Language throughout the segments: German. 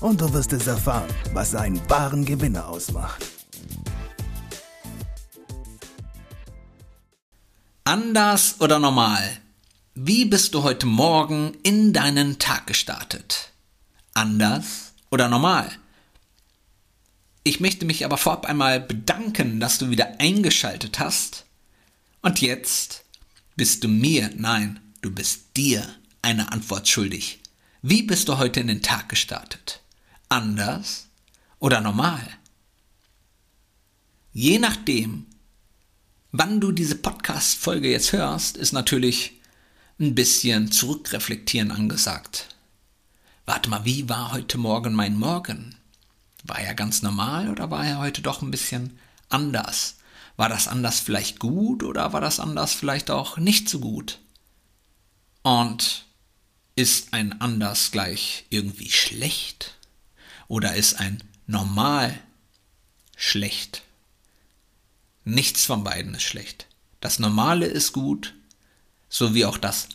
und du wirst es erfahren, was einen wahren Gewinner ausmacht. Anders oder normal? Wie bist du heute Morgen in deinen Tag gestartet? Anders oder normal? Ich möchte mich aber vorab einmal bedanken, dass du wieder eingeschaltet hast. Und jetzt bist du mir, nein, du bist dir eine Antwort schuldig. Wie bist du heute in den Tag gestartet? Anders oder normal? Je nachdem, wann du diese Podcast-Folge jetzt hörst, ist natürlich ein bisschen zurückreflektieren angesagt. Warte mal, wie war heute Morgen mein Morgen? War er ganz normal oder war er heute doch ein bisschen anders? War das anders vielleicht gut oder war das anders vielleicht auch nicht so gut? Und ist ein anders gleich irgendwie schlecht? Oder ist ein normal schlecht? Nichts von beiden ist schlecht. Das Normale ist gut, so wie auch das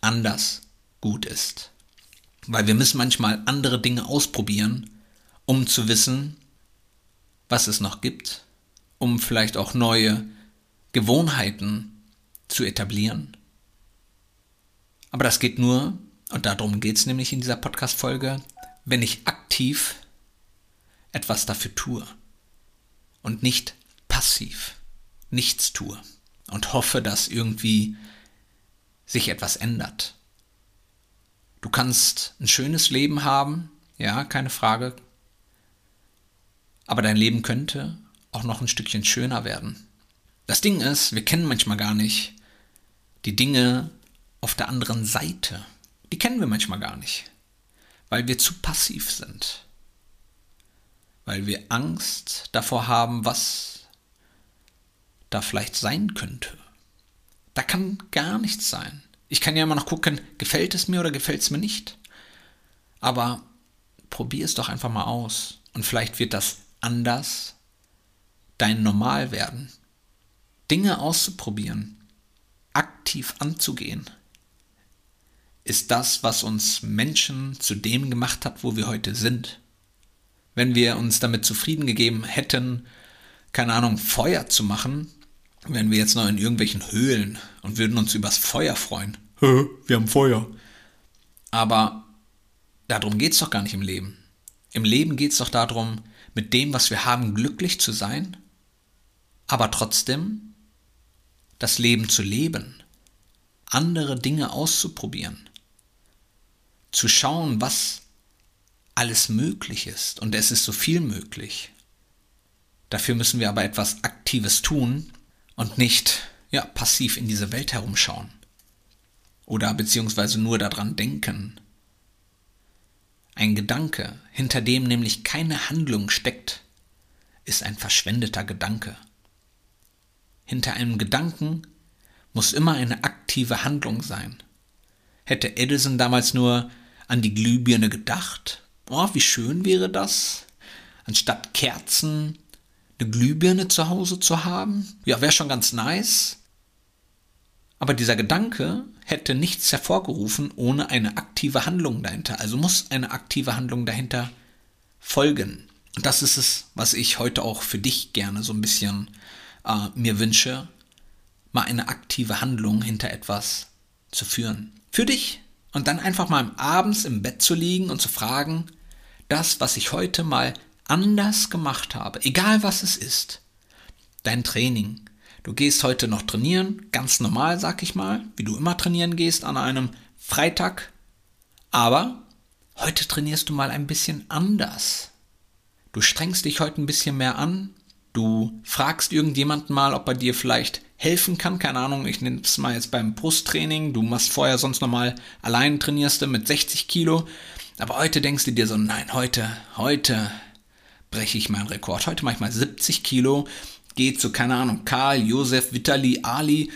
anders gut ist. Weil wir müssen manchmal andere Dinge ausprobieren, um zu wissen, was es noch gibt, um vielleicht auch neue Gewohnheiten zu etablieren. Aber das geht nur, und darum geht es nämlich in dieser Podcast-Folge, wenn ich aktiv etwas dafür tue und nicht passiv nichts tue und hoffe, dass irgendwie sich etwas ändert. Du kannst ein schönes Leben haben, ja, keine Frage, aber dein Leben könnte auch noch ein Stückchen schöner werden. Das Ding ist, wir kennen manchmal gar nicht die Dinge auf der anderen Seite die kennen wir manchmal gar nicht, weil wir zu passiv sind, weil wir Angst davor haben, was da vielleicht sein könnte. Da kann gar nichts sein. Ich kann ja immer noch gucken, gefällt es mir oder gefällt es mir nicht. Aber probier es doch einfach mal aus und vielleicht wird das anders dein Normal werden. Dinge auszuprobieren, aktiv anzugehen ist das, was uns Menschen zu dem gemacht hat, wo wir heute sind. Wenn wir uns damit zufrieden gegeben hätten, keine Ahnung, Feuer zu machen, wären wir jetzt noch in irgendwelchen Höhlen und würden uns übers Feuer freuen. Wir haben Feuer. Aber darum geht es doch gar nicht im Leben. Im Leben geht es doch darum, mit dem, was wir haben, glücklich zu sein, aber trotzdem das Leben zu leben, andere Dinge auszuprobieren, zu schauen, was alles möglich ist. Und es ist so viel möglich. Dafür müssen wir aber etwas Aktives tun und nicht ja, passiv in diese Welt herumschauen. Oder beziehungsweise nur daran denken. Ein Gedanke, hinter dem nämlich keine Handlung steckt, ist ein verschwendeter Gedanke. Hinter einem Gedanken muss immer eine aktive Handlung sein. Hätte Edison damals nur an die Glühbirne gedacht. Oh, wie schön wäre das, anstatt Kerzen eine Glühbirne zu Hause zu haben. Ja, wäre schon ganz nice. Aber dieser Gedanke hätte nichts hervorgerufen ohne eine aktive Handlung dahinter. Also muss eine aktive Handlung dahinter folgen. Und das ist es, was ich heute auch für dich gerne so ein bisschen äh, mir wünsche, mal eine aktive Handlung hinter etwas zu führen. Für dich, und dann einfach mal abends im Bett zu liegen und zu fragen, das, was ich heute mal anders gemacht habe, egal was es ist, dein Training. Du gehst heute noch trainieren, ganz normal, sag ich mal, wie du immer trainieren gehst an einem Freitag, aber heute trainierst du mal ein bisschen anders. Du strengst dich heute ein bisschen mehr an, du fragst irgendjemanden mal, ob er dir vielleicht helfen kann. Keine Ahnung, ich nehme es mal jetzt beim Brusttraining. Du machst vorher sonst normal allein trainierst du mit 60 Kilo. Aber heute denkst du dir so, nein, heute, heute breche ich meinen Rekord. Heute mache ich mal 70 Kilo, gehe zu, keine Ahnung, Karl, Josef, Vitali, Ali,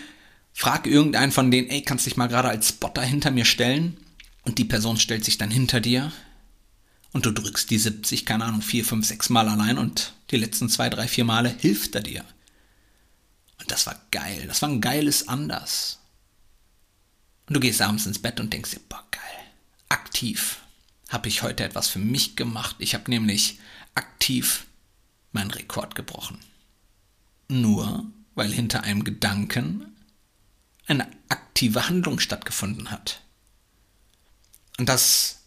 frag irgendeinen von denen, ey, kannst dich mal gerade als Spotter hinter mir stellen? Und die Person stellt sich dann hinter dir und du drückst die 70, keine Ahnung, 4, 5, 6 Mal allein und die letzten 2, 3, 4 Male hilft er dir. Und das war geil, das war ein geiles Anders. Und du gehst abends ins Bett und denkst dir, boah, geil, aktiv habe ich heute etwas für mich gemacht. Ich habe nämlich aktiv meinen Rekord gebrochen. Nur weil hinter einem Gedanken eine aktive Handlung stattgefunden hat. Und das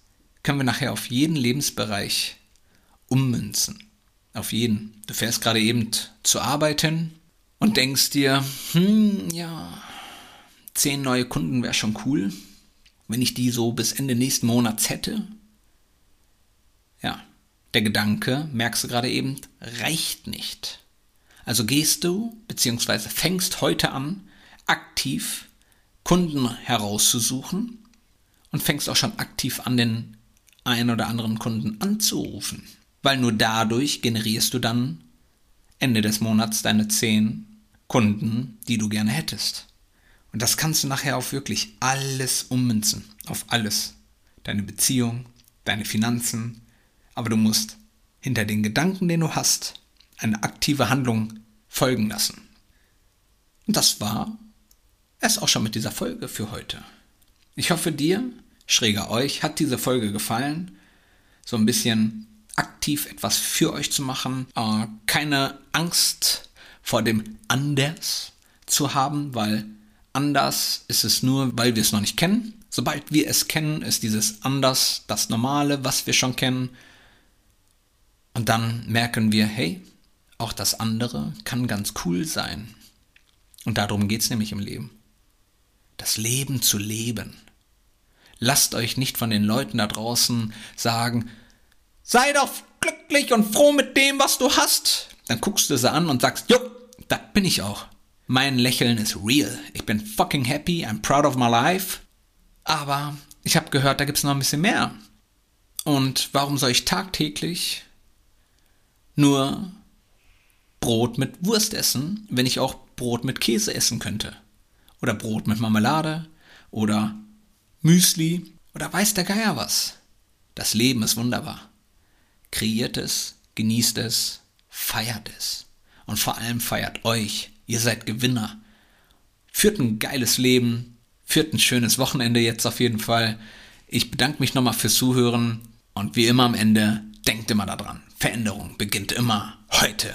können wir nachher auf jeden Lebensbereich ummünzen. Auf jeden. Du fährst gerade eben zur Arbeit hin und denkst dir, hm, ja, zehn neue Kunden wäre schon cool, wenn ich die so bis Ende nächsten Monats hätte. Ja, der Gedanke, merkst du gerade eben, reicht nicht. Also gehst du, beziehungsweise fängst heute an, aktiv Kunden herauszusuchen und fängst auch schon aktiv an, den einen oder anderen Kunden anzurufen. Weil nur dadurch generierst du dann Ende des Monats deine zehn Kunden, die du gerne hättest. Und das kannst du nachher auf wirklich alles ummünzen. Auf alles. Deine Beziehung, deine Finanzen. Aber du musst hinter den Gedanken, den du hast, eine aktive Handlung folgen lassen. Und das war es auch schon mit dieser Folge für heute. Ich hoffe dir, schräger euch, hat diese Folge gefallen. So ein bisschen aktiv etwas für euch zu machen. Äh, keine Angst vor dem Anders zu haben, weil anders ist es nur, weil wir es noch nicht kennen. Sobald wir es kennen, ist dieses Anders das Normale, was wir schon kennen. Und dann merken wir, hey, auch das andere kann ganz cool sein. Und darum geht es nämlich im Leben. Das Leben zu leben. Lasst euch nicht von den Leuten da draußen sagen, sei doch glücklich und froh mit dem, was du hast. Dann guckst du sie an und sagst, jo, das bin ich auch. Mein Lächeln ist real. Ich bin fucking happy, I'm proud of my life. Aber ich habe gehört, da gibt es noch ein bisschen mehr. Und warum soll ich tagtäglich nur Brot mit Wurst essen, wenn ich auch Brot mit Käse essen könnte? Oder Brot mit Marmelade? Oder Müsli oder weiß der Geier was. Das Leben ist wunderbar. Kreiert es, genießt es, feiert es. Und vor allem feiert euch. Ihr seid Gewinner. Führt ein geiles Leben, führt ein schönes Wochenende jetzt auf jeden Fall. Ich bedanke mich nochmal fürs Zuhören und wie immer am Ende, denkt immer daran. Veränderung beginnt immer heute.